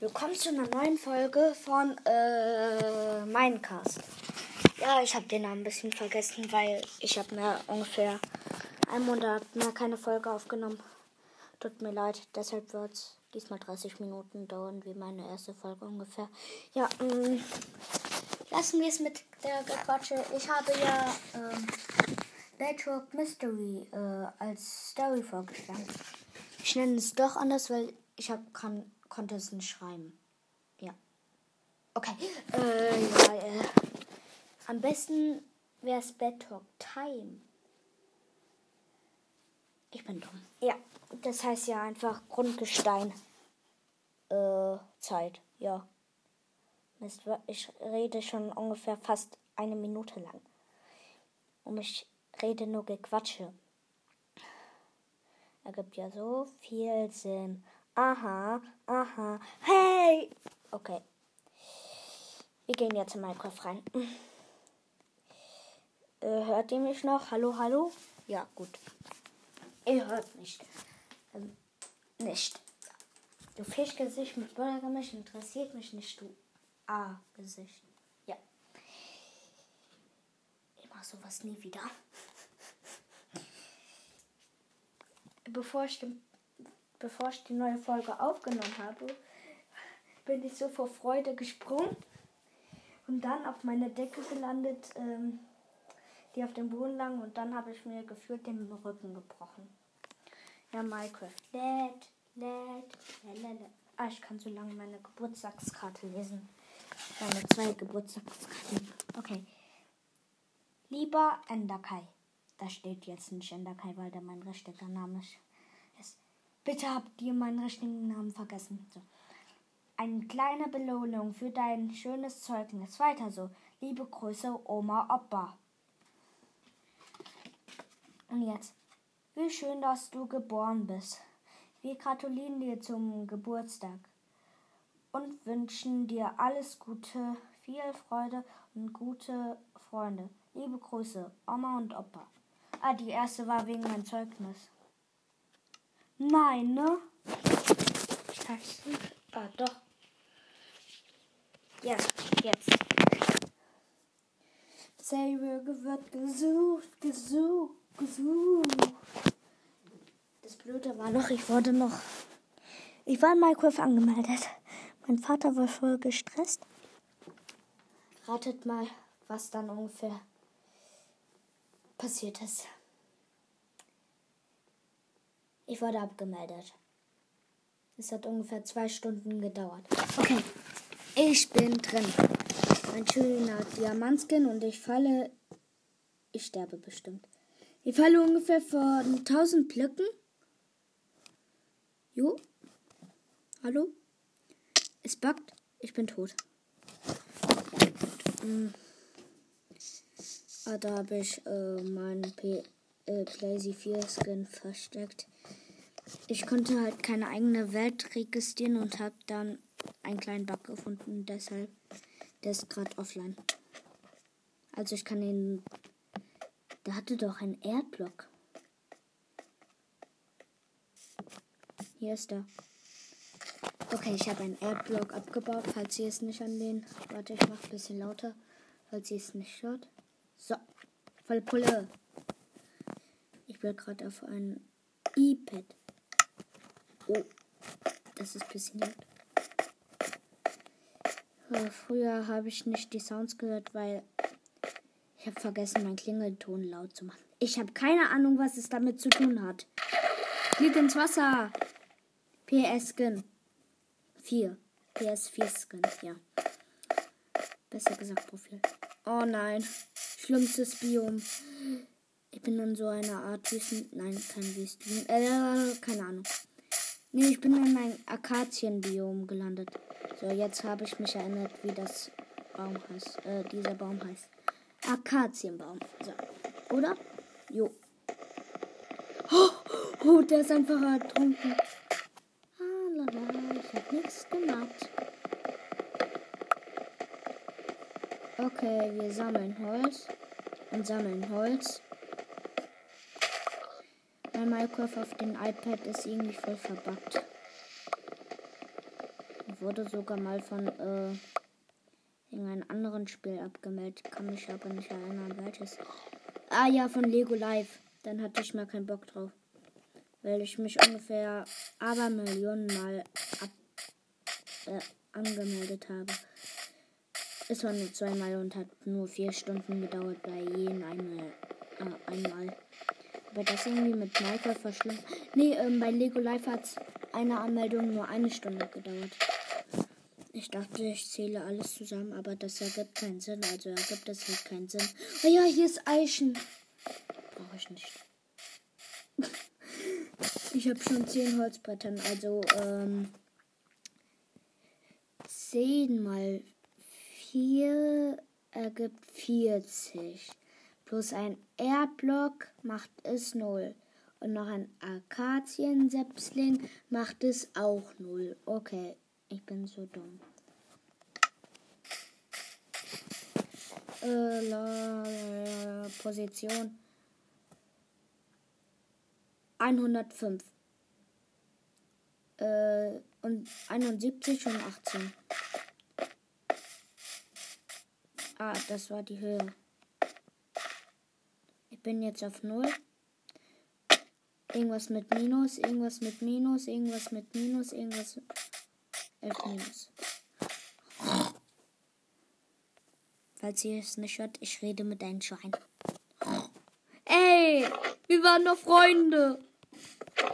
Willkommen zu einer neuen Folge von äh, Minecast. Ja, ich habe den Namen ein bisschen vergessen, weil ich habe mir ungefähr einen Monat mehr keine Folge aufgenommen. Tut mir leid, deshalb wird es diesmal 30 Minuten dauern, wie meine erste Folge ungefähr. Ja, mh, mm, lassen wir es mit der Gequatsche. Ich habe ja ähm, Bedrock Mystery äh, als Story vorgeschlagen. Ich nenne es doch anders, weil ich hab, kann, konnte es nicht schreiben. Ja. Okay. Äh, ja, äh. Am besten wäre es Bedrock Time. Ich bin dumm. Ja, das heißt ja einfach Grundgestein. Äh, Zeit, ja. Ich rede schon ungefähr fast eine Minute lang. Und ich rede nur Gequatsche. Ergibt ja so viel Sinn. Aha, aha. Hey! Okay. Wir gehen jetzt in Minecraft rein. Äh, hört ihr mich noch? Hallo, hallo? Ja, gut. Ihr hört mich. Ähm, nicht. Du Fischgesicht mit Bürgergemisch interessiert mich nicht, du A-Gesicht. Ja. Ich mach sowas nie wieder. bevor ich, den, bevor ich die neue Folge aufgenommen habe, bin ich so vor Freude gesprungen und dann auf meine Decke gelandet, ähm, die auf dem Boden lag und dann habe ich mir gefühlt den Rücken gebrochen. Ja, Minecraft. Lädt, lädt, lädt, Ah, ich kann so lange meine Geburtstagskarte lesen. Meine zwei Geburtstagskarten. Okay. Lieber Enderkai. Da steht jetzt nicht Enderkai, weil der mein richtiger Name ist. Bitte habt ihr meinen richtigen Namen vergessen. So. Eine kleine Belohnung für dein schönes Zeugnis. Weiter so. Liebe Grüße, Oma Opa. Und jetzt. Wie schön, dass du geboren bist. Wir gratulieren dir zum Geburtstag und wünschen dir alles Gute, viel Freude und gute Freunde. Liebe Grüße, Oma und Opa. Ah, die erste war wegen meinem Zeugnis. Nein, ne? Scheiße. Ah, doch. Ja, jetzt. Saber wird gesucht, gesucht, gesucht. Das Blöde war noch, ich wurde noch. Ich war in Minecraft angemeldet. Mein Vater war voll gestresst. Ratet mal, was dann ungefähr passiert ist. Ich wurde abgemeldet. Es hat ungefähr zwei Stunden gedauert. Okay, ich bin drin. Ein schöner Diamantskin und ich falle. Ich sterbe bestimmt. Ich falle ungefähr von 1000 Blöcken. Jo. Hallo? Es backt. Ich bin tot. Hm. Ah, da habe ich äh, meinen P äh, Playsy 4 Skin versteckt. Ich konnte halt keine eigene Welt registrieren und habe dann einen kleinen Bug gefunden. Deshalb, der ist gerade offline. Also ich kann ihn. Der hatte doch einen Erdblock. Hier ist er. Okay, ich habe einen Erdblock abgebaut, falls ihr es nicht an den. Warte, ich mache ein bisschen lauter, falls ihr es nicht hört. So, voll Pulle. Ich bin gerade auf einem iPad. Oh, das ist ein bisschen laut. Äh, früher habe ich nicht die Sounds gehört, weil ich habe vergessen, meinen Klingelton laut zu machen. Ich habe keine Ahnung, was es damit zu tun hat. Flieg ins Wasser. PS Skin. 4. PS4 Skin, ja. Besser gesagt Profil. Oh nein. Schlimmstes Biom. Ich bin in so einer Art Wüsten. Nein, kein Wüsten. Äh, keine Ahnung. Nee, ich bin in ein Akazienbiom gelandet. So, jetzt habe ich mich erinnert, wie das Baum heißt. Äh, dieser Baum heißt. Akazienbaum. So. Oder? Jo. Oh, oh, der ist einfach ertrunken. Ah, lala, ich hab nichts gemacht. Okay, wir sammeln Holz und sammeln Holz. Mein Minecraft auf dem iPad ist irgendwie voll verbuggt. wurde sogar mal von äh, irgendeinem anderen Spiel abgemeldet. Kann mich aber nicht erinnern, welches. Ah ja, von Lego Live. Dann hatte ich mal keinen Bock drauf. Weil ich mich ungefähr aber Millionen Mal ab, äh, angemeldet habe. Es war nur zweimal und hat nur vier Stunden gedauert bei jedem einmal. Äh, einmal. Aber das irgendwie mit Minecraft verschlimm. Nee, ähm, bei Lego Live hat eine Anmeldung nur eine Stunde gedauert. Ich dachte, ich zähle alles zusammen, aber das ergibt keinen Sinn. Also ergibt das halt keinen Sinn. Oh ja, hier ist Eichen. Brauche ich nicht. ich habe schon zehn Holzbrettern. Also ähm, 10 mal 4 ergibt 40. Plus ein Erdblock macht es 0. Und noch ein Akaziensepsling macht es auch 0. Okay, ich bin so dumm. Äh, la, la, Position 105. Äh, und 71 und 18. Ah, das war die Höhe. Ich bin jetzt auf 0. Irgendwas mit Minus, irgendwas mit Minus, irgendwas mit Minus, irgendwas. 11 Minus. Falls ihr es nicht hört, ich rede mit einem Schwein. Ey, wir waren doch Freunde.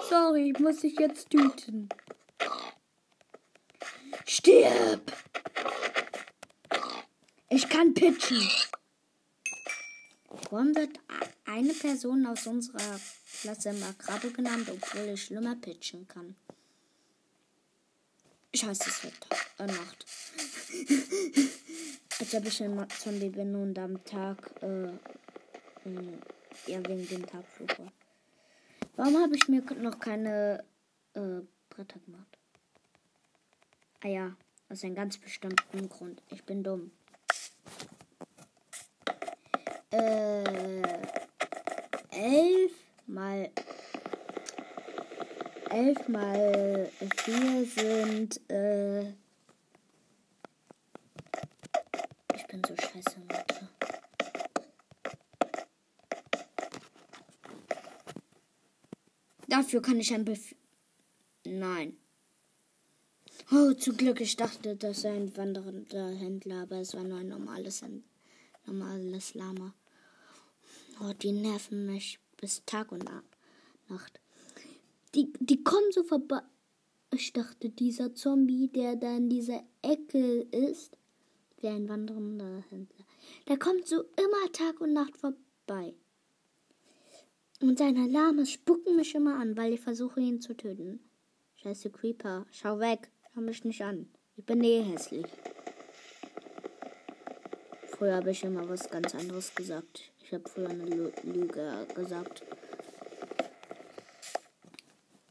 Sorry, muss ich jetzt töten. Stirb! Ich kann pitchen. Warum wird eine Person aus unserer Klasse Krabbe genannt, obwohl ich schlimmer pitchen kann? Ich heiße es wird äh, Nacht. Als ob ich ein Zombie bin und am Tag, äh, äh, ja, wegen dem Tag fluche. Warum habe ich mir noch keine äh, Bretter gemacht? Ah ja, aus einem ganz bestimmten Grund. Ich bin dumm. Äh, elf mal elf mal vier sind äh, ich bin so scheiße Mathe. Dafür kann ich ein Befehl. Nein. Oh, zum Glück, ich dachte, das sei ein wandernder Händler, aber es war nur ein normales, normales Lama. Oh, die nerven mich bis Tag und Nacht. Die, die kommen so vorbei. Ich dachte, dieser Zombie, der da in dieser Ecke ist, wäre ein wandernder Händler. Der kommt so immer Tag und Nacht vorbei. Und seine Lame spucken mich immer an, weil ich versuche, ihn zu töten. Scheiße Creeper, schau weg, schau mich nicht an. Ich bin eh hässlich. Früher habe ich immer was ganz anderes gesagt. Ich habe früher eine Lüge gesagt.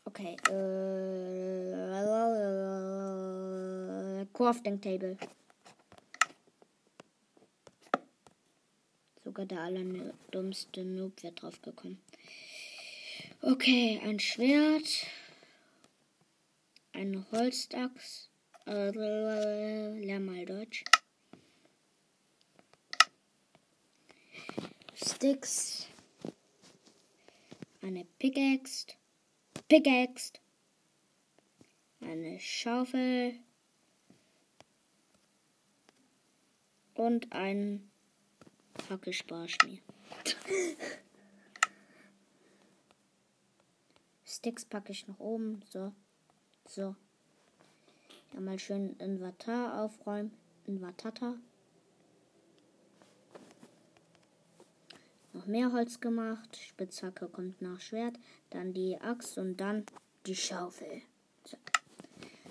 Okay, äh. Crafting Table. Sogar der allerdummste Noob wird drauf gekommen. Okay, ein Schwert. Ein Holzdachs. Äh, lern mal Deutsch. Sticks. Eine Pickaxe. Pickaxe. Eine Schaufel. Und ein Hackesparschmier. Sticks packe ich nach oben. So. So. Ja, mal schön Inventar aufräumen. Invertata. Noch mehr Holz gemacht. Spitzhacke kommt nach Schwert, dann die Axt und dann die Schaufel. So.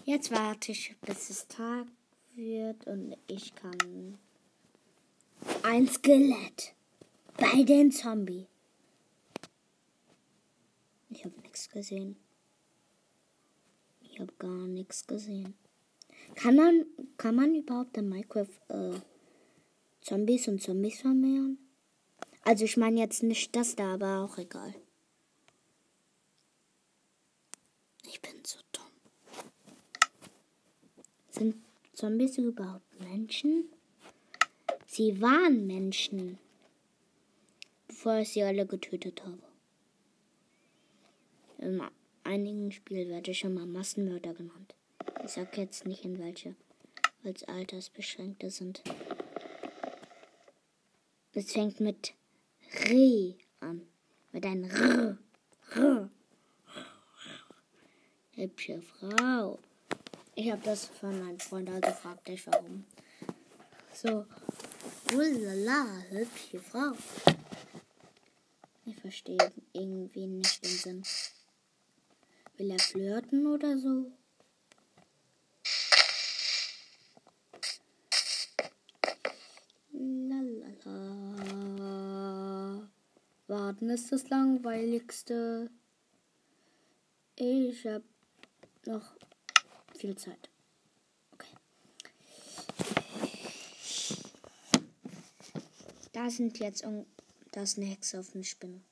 Jetzt warte ich, bis es Tag wird und ich kann ein Skelett bei den Zombie. Ich habe nichts gesehen. Ich habe gar nichts gesehen. Kann man, kann man überhaupt in Minecraft äh, Zombies und Zombies vermehren? Also ich meine jetzt nicht das da, aber auch egal. Ich bin so dumm. Sind Zombies überhaupt Menschen? Sie waren Menschen, bevor ich sie alle getötet habe. In einigen Spielen werde ich schon mal Massenmörder genannt. Ich sag jetzt nicht in welche, weil es altersbeschränkte sind. Es fängt mit Re an. Mit einem R. R. Hübsche Frau. Ich habe das von meinem Freund, also fragt euch warum. So. Ulala, hübsche Frau. Ich verstehe irgendwie nicht den Sinn. Will er flirten oder so? Warten ist das langweiligste. Ich hab noch viel Zeit. Okay. Da sind jetzt um. Da ist eine Hexe auf eine Spinne.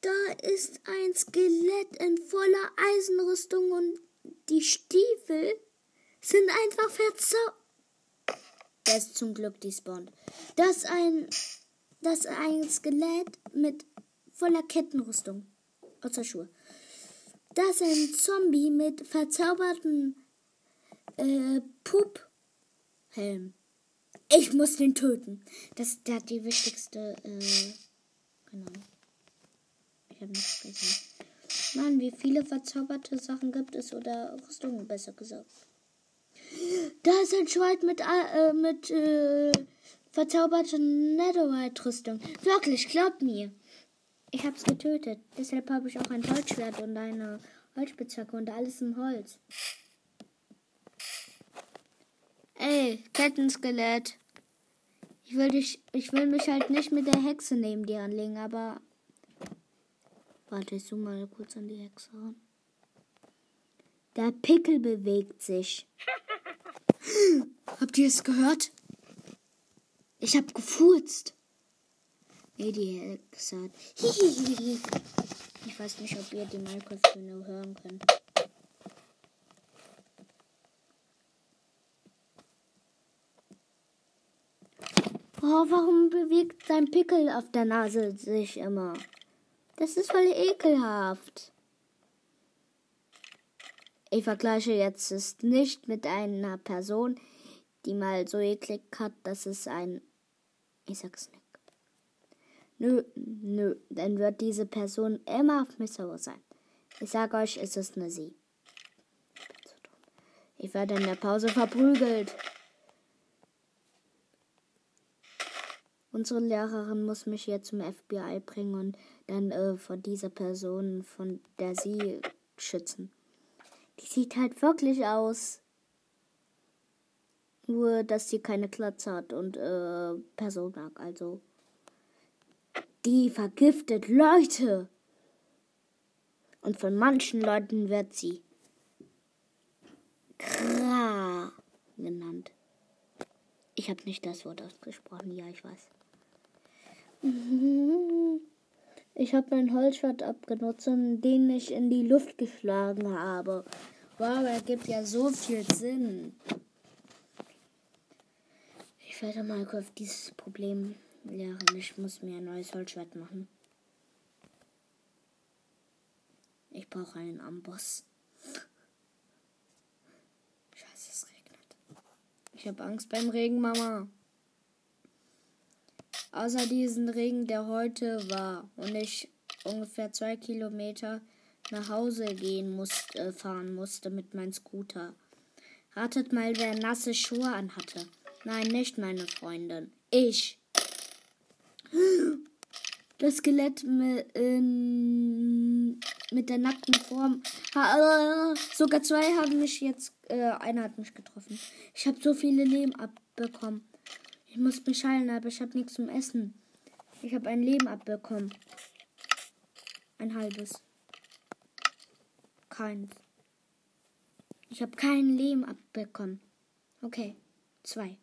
Da ist ein Skelett in voller Eisenrüstung und die Stiefel sind einfach verzaubert. Der ist zum Glück despawned. Das ist ein, das ist ein Skelett mit voller Kettenrüstung. Außer Schuhe. Das ist ein Zombie mit verzauberten äh, Pup-Helm. Ich muss den töten. Das, der hat die wichtigste, äh, genau. Ich habe nichts gesehen. Mann, wie viele verzauberte Sachen gibt es oder Rüstungen, besser gesagt. Da ist ein Schwert mit, äh, mit äh, verzauberter Netherite-Rüstung. Wirklich, glaubt mir. Ich hab's getötet. Deshalb habe ich auch ein Holzschwert und eine Holzspitzhacke und alles im Holz. Ey, Kettenskelett. Ich will dich, ich will mich halt nicht mit der Hexe neben dir anlegen, aber. Warte, ich zoome mal kurz an die Hexe ran. Der Pickel bewegt sich. Habt ihr es gehört? Ich hab gefurzt. Nee, die Hexe hat. Ich weiß nicht, ob ihr die Minecraft-Töne hören könnt. Oh, warum bewegt sein Pickel auf der Nase sich immer? Das ist voll ekelhaft. Ich vergleiche jetzt es nicht mit einer Person, die mal so eklig hat, dass es ein. Ich sag's nicht. Nö, nö, dann wird diese Person immer auf mich sein. Ich sag euch, es ist eine Sie. Ich werde in der Pause verprügelt. Unsere Lehrerin muss mich jetzt zum FBI bringen und dann äh, vor dieser Person, von der sie schützen. Die sieht halt wirklich aus. Nur, dass sie keine Klatze hat und äh, Personak, also. Die vergiftet Leute. Und von manchen Leuten wird sie Kra genannt. Ich habe nicht das Wort ausgesprochen, ja, ich weiß. Ich habe mein Holzschwert abgenutzt und den ich in die Luft geschlagen habe. Wow, er gibt ja so viel Sinn. Ich werde mal kurz dieses Problem lernen. Ich muss mir ein neues Holzschwert machen. Ich brauche einen Amboss. Scheiße, es regnet. Ich habe Angst beim Regen, Mama. Außer diesen Regen, der heute war und ich ungefähr zwei Kilometer nach Hause gehen musste, äh, fahren musste mit meinem Scooter. Ratet mal, wer nasse Schuhe anhatte. Nein, nicht meine Freundin. Ich. Das Skelett mit, der nackten Form. Sogar zwei haben mich jetzt. Äh, einer hat mich getroffen. Ich habe so viele Leben abbekommen. Ich muss mich heilen, aber ich habe nichts zum Essen. Ich habe ein Leben abbekommen. Ein halbes. Keins. Ich habe kein Leben abbekommen. Okay. Zwei.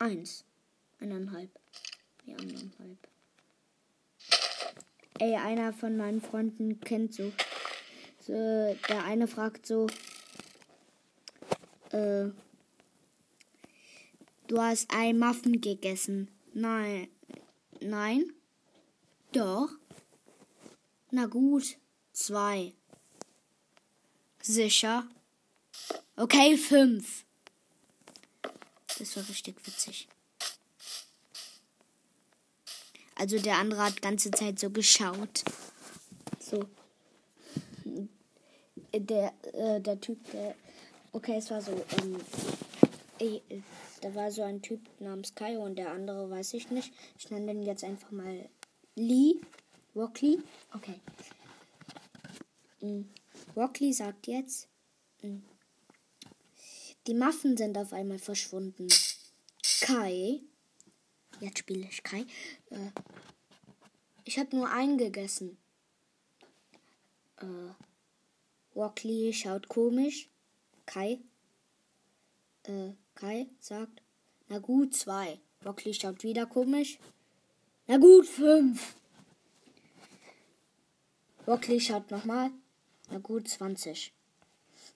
Eins. Eineinhalb. Die anderen halb. Ey, einer von meinen Freunden kennt so. so. Der eine fragt so. Äh, du hast ein Muffin gegessen. Nein. Nein? Doch. Na gut. Zwei. Sicher? Okay, fünf. Das war richtig witzig. Also der andere hat ganze Zeit so geschaut. So. Der, äh, der Typ, der. Okay, es war so. Ähm, ich, da war so ein Typ namens Kai und der andere weiß ich nicht. Ich nenne den jetzt einfach mal Lee. Rockley. Okay. Mhm. Rockley sagt jetzt. Mhm. Die Muffen sind auf einmal verschwunden. Kai. Jetzt spiele ich Kai. Äh, ich habe nur einen gegessen. Äh, Rockley schaut komisch. Kai. Äh, Kai sagt, na gut, zwei. Rockley schaut wieder komisch. Na gut, fünf. Rockley schaut nochmal. Na gut, 20.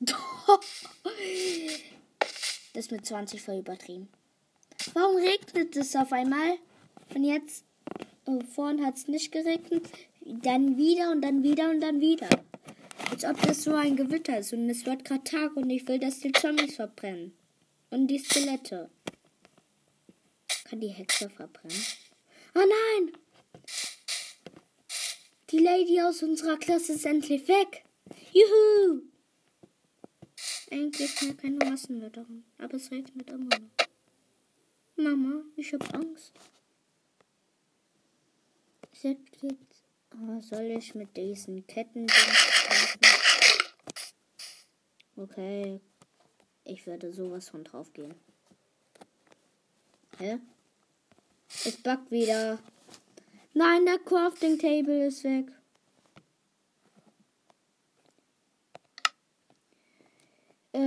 das mit 20 voll übertrieben. Warum regnet es auf einmal? Und jetzt, oh, vorhin hat es nicht geregnet, dann wieder und dann wieder und dann wieder. Als ob das so ein Gewitter ist und es wird gerade Tag und ich will, dass die Zombies verbrennen. Und die Skelette. Kann die Hexe verbrennen? Oh nein! Die Lady aus unserer Klasse ist endlich weg. Juhu! Eigentlich mehr keine Massenwitterung, aber es regnet immer noch. Mama, ich hab Angst. Oh, soll ich mit diesen Ketten Okay. Ich werde sowas von drauf gehen. Hä? Es backt wieder. Nein, der Crafting Table ist weg. Äh,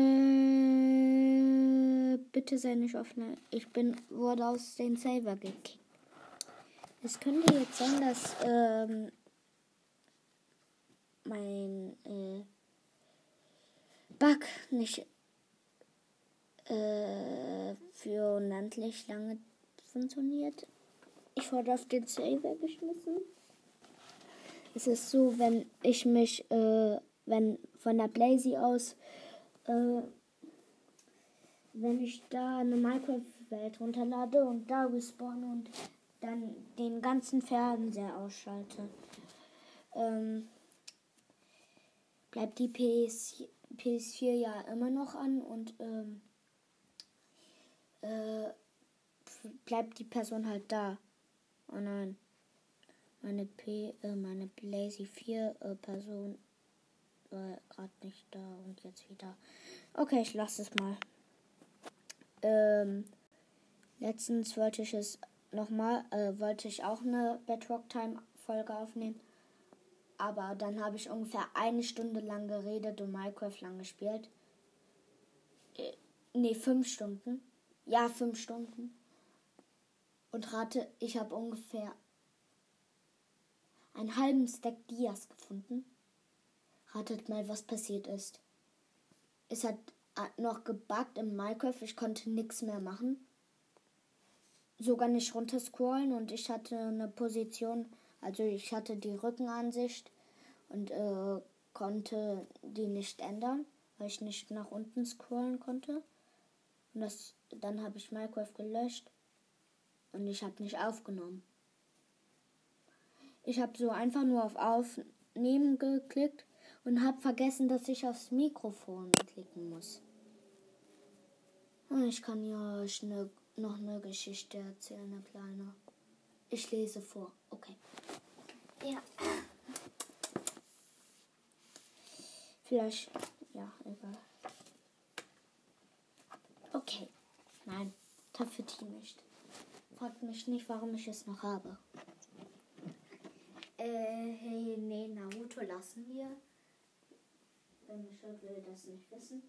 bitte sei nicht offen. Ich bin wurde aus den Saver gekickt. Es könnte jetzt sein, dass ähm, mein äh, Bug nicht äh, für unendlich lange funktioniert. Ich wurde auf den Saver geschmissen. Es ist so, wenn ich mich, äh, wenn von der Blazy aus äh, wenn ich da eine Minecraft-Welt runterlade und da respawne und dann den ganzen Fernseher ausschalte, ähm, bleibt die PS, PS4 ja immer noch an und ähm, äh, bleibt die Person halt da. Oh nein. Meine P, äh, meine Blazy 4 äh, Person war gerade nicht da und jetzt wieder. Okay, ich lasse es mal. Ähm, letztens wollte ich es nochmal, äh, wollte ich auch eine Bedrock Time Folge aufnehmen. Aber dann habe ich ungefähr eine Stunde lang geredet und Minecraft lang gespielt. Äh, nee, fünf Stunden. Ja, fünf Stunden. Und rate, ich habe ungefähr einen halben Stack Dias gefunden. Ratet mal, was passiert ist. Es hat noch gebuggt im Minecraft. Ich konnte nichts mehr machen. Sogar nicht runterscrollen und ich hatte eine Position, also ich hatte die Rückenansicht und äh, konnte die nicht ändern, weil ich nicht nach unten scrollen konnte. Und das, dann habe ich Minecraft gelöscht und ich habe nicht aufgenommen. Ich habe so einfach nur auf Aufnehmen geklickt und habe vergessen, dass ich aufs Mikrofon klicken muss. Ich kann ja euch ne, noch eine Geschichte erzählen, eine kleine. Ich lese vor. Okay. Ja. Vielleicht. Ja, egal. Okay. Nein, Taffeti nicht. Fragt mich nicht, warum ich es noch habe. Äh, hey, nee, Naruto lassen wir. Wenn ich will das nicht wissen.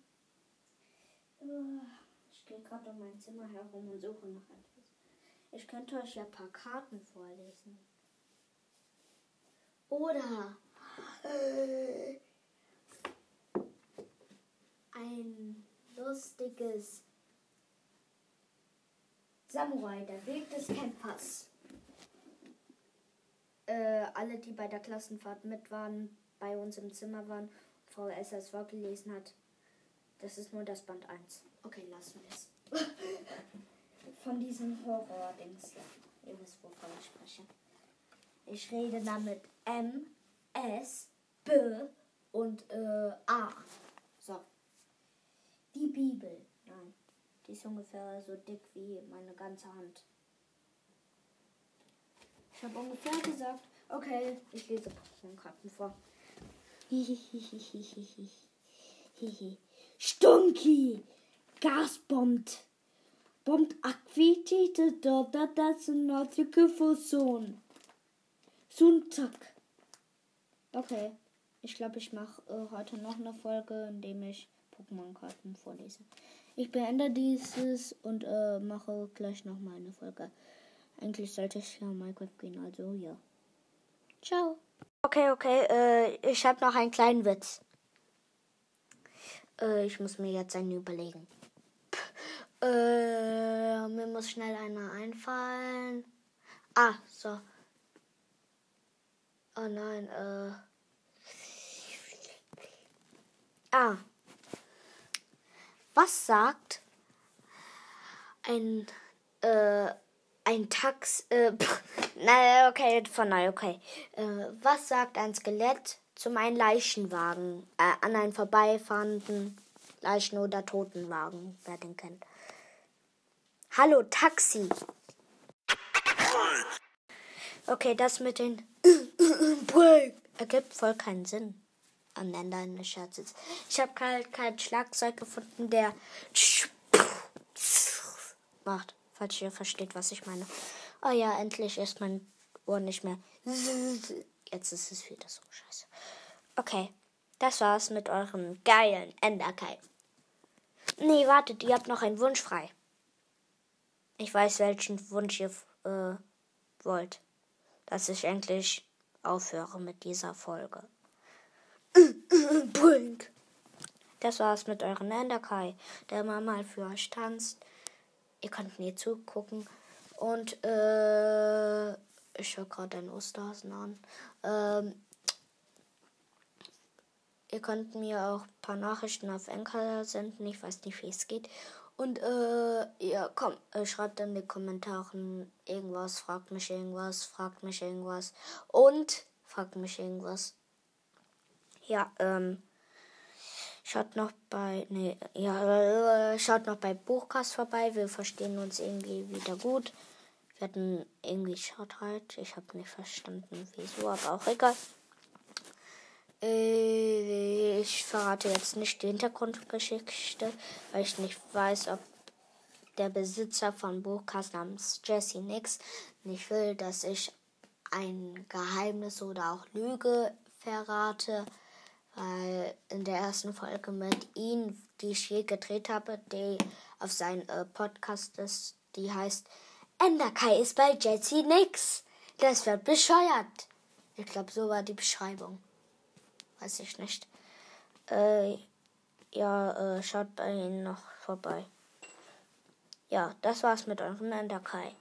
Ich gehe gerade um mein Zimmer herum und suche nach etwas. Ich könnte euch ja ein paar Karten vorlesen. Oder äh, ein Lustiges. Samurai, der Weg des Kämpfers. Äh, alle, die bei der Klassenfahrt mit waren, bei uns im Zimmer waren, Frau SS vorgelesen hat. Das ist nur das Band 1. Okay, lassen wir es. Von diesem Horror-Dings. Ja, ihr wisst, wovon ich spreche. Ich rede damit M, S, B und äh, A. So. Die Bibel. Nein. Die ist ungefähr so dick wie meine ganze Hand. Ich habe ungefähr gesagt, okay, ich lese Pokémon-Karten vor. Stunky! Gas bombt! Aquitite dort das nördliche Fusion. Sonntag. Okay. Ich glaube, ich mache äh, heute noch eine Folge, in dem ich Pokémon-Karten vorlese. Ich beende dieses und äh, mache gleich noch mal eine Folge. Eigentlich sollte ich ja Minecraft gehen, also ja. Ciao. Okay, okay, äh, ich habe noch einen kleinen Witz. Äh, ich muss mir jetzt einen überlegen. Äh, mir muss schnell einer einfallen. Ah, so. Oh nein, äh. Ah. Was sagt ein, äh, ein Tax, äh, pff, na, okay, von neu, okay. Äh, was sagt ein Skelett zum einen Leichenwagen, äh, an einen vorbeifahrenden Leichen- oder Totenwagen, wer den kennt? Hallo, Taxi. Okay, das mit den ergibt voll keinen Sinn. Am Ende eines Scherzes. Ich habe halt kein Schlagzeug gefunden, der macht, falls ihr versteht, was ich meine. Oh ja, endlich ist mein Ohr nicht mehr. Jetzt ist es wieder so scheiße. Okay, das war's mit eurem geilen Enderkai. Nee, wartet, ihr habt noch einen Wunsch frei. Ich weiß, welchen Wunsch ihr äh, wollt. Dass ich endlich aufhöre mit dieser Folge. Brink. Das war's mit euren Enderkai, der immer mal für euch tanzt. Ihr könnt mir zugucken. Und äh, ich höre gerade einen Osterhasen an. Ähm, ihr könnt mir auch ein paar Nachrichten auf Enker senden. Ich weiß nicht, wie es geht. Und äh, ja, komm, äh, schreibt in die Kommentaren irgendwas, fragt mich irgendwas, fragt mich irgendwas und fragt mich irgendwas. Ja, ähm, schaut noch bei, nee, ja, äh, schaut noch bei Buchcast vorbei. Wir verstehen uns irgendwie wieder gut. Wir hatten irgendwie schaut halt. Ich habe nicht verstanden, wieso, aber auch egal. Äh, ich verrate jetzt nicht die Hintergrundgeschichte, weil ich nicht weiß, ob der Besitzer von Buchcast namens Jesse Nix nicht will, dass ich ein Geheimnis oder auch Lüge verrate, weil in der ersten Folge mit ihm, die ich je gedreht habe, die auf seinem äh, Podcast ist, die heißt Enderkai ist bei Jesse Nix. Das wird bescheuert. Ich glaube, so war die Beschreibung weiß ich nicht. Äh, ja, äh, schaut bei Ihnen noch vorbei. Ja, das war's mit eurem Enderkai.